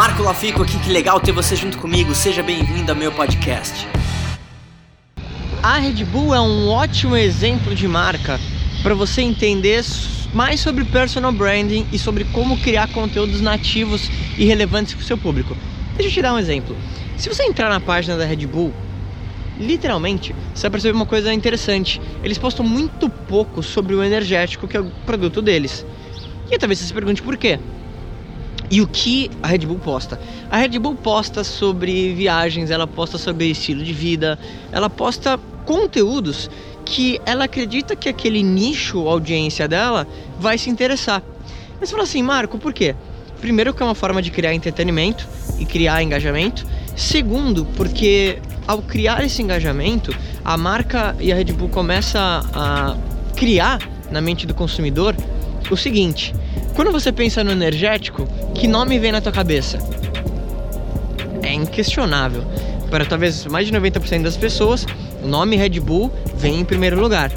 Marco Lafico aqui, que legal ter você junto comigo. Seja bem-vindo ao meu podcast. A Red Bull é um ótimo exemplo de marca para você entender mais sobre personal branding e sobre como criar conteúdos nativos e relevantes para o seu público. Deixa eu te dar um exemplo. Se você entrar na página da Red Bull, literalmente, você vai perceber uma coisa interessante. Eles postam muito pouco sobre o energético, que é o produto deles. E talvez você se pergunte por quê. E o que a Red Bull posta? A Red Bull posta sobre viagens, ela posta sobre estilo de vida, ela posta conteúdos que ela acredita que aquele nicho, audiência dela, vai se interessar. Mas você fala assim, Marco, por quê? Primeiro, que é uma forma de criar entretenimento e criar engajamento. Segundo, porque ao criar esse engajamento, a marca e a Red Bull começa a criar na mente do consumidor o seguinte: quando você pensa no energético, que nome vem na tua cabeça? É inquestionável. Para talvez mais de 90% das pessoas, o nome Red Bull vem em primeiro lugar.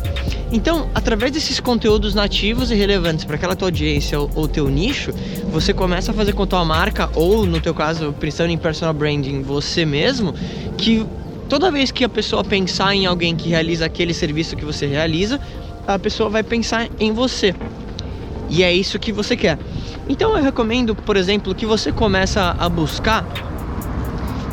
Então, através desses conteúdos nativos e relevantes para aquela tua audiência ou, ou teu nicho, você começa a fazer com a tua marca, ou no teu caso, pensando em personal branding, você mesmo, que toda vez que a pessoa pensar em alguém que realiza aquele serviço que você realiza, a pessoa vai pensar em você. E é isso que você quer. Então eu recomendo, por exemplo, que você começa a buscar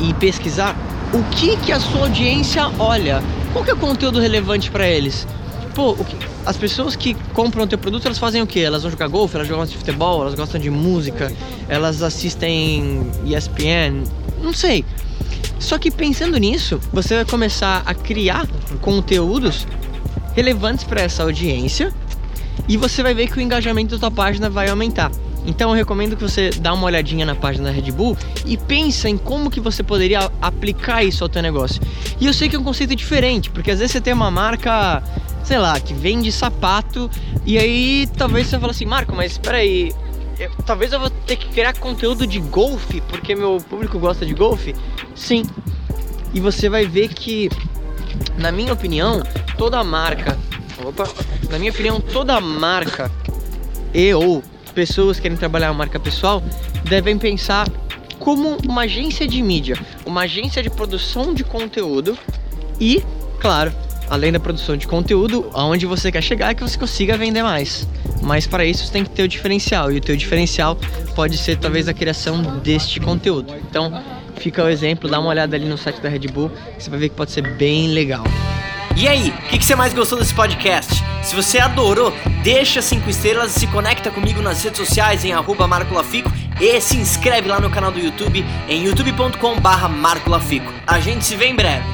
e pesquisar o que que a sua audiência olha, qual que é o conteúdo relevante para eles. Pô, que, as pessoas que compram o teu produto, elas fazem o quê? Elas vão jogar golfe, elas gostam de futebol, elas gostam de música, elas assistem ESPN, não sei. Só que pensando nisso, você vai começar a criar conteúdos relevantes para essa audiência e você vai ver que o engajamento da tua página vai aumentar. Então eu recomendo que você dá uma olhadinha na página da Red Bull e pensa em como que você poderia aplicar isso ao teu negócio. E eu sei que é um conceito diferente, porque às vezes você tem uma marca, sei lá, que vende sapato e aí talvez você fale assim, Marco, mas espera aí, talvez eu vou ter que criar conteúdo de golfe, porque meu público gosta de golfe. Sim. E você vai ver que, na minha opinião, toda marca, opa, na minha opinião, toda marca e ou pessoas que querem trabalhar a marca pessoal devem pensar como uma agência de mídia, uma agência de produção de conteúdo e, claro, além da produção de conteúdo, aonde você quer chegar é que você consiga vender mais. Mas para isso você tem que ter o diferencial e o teu diferencial pode ser talvez a criação deste conteúdo. Então, fica o exemplo, dá uma olhada ali no site da Red Bull, você vai ver que pode ser bem legal. E aí, o que, que, você mais gostou desse podcast? Se você adorou, deixa 5 estrelas e se conecta comigo nas redes sociais em arroba Marco Lafico e se inscreve lá no canal do YouTube em youtube.com barra Marco Lafico. A gente se vê em breve.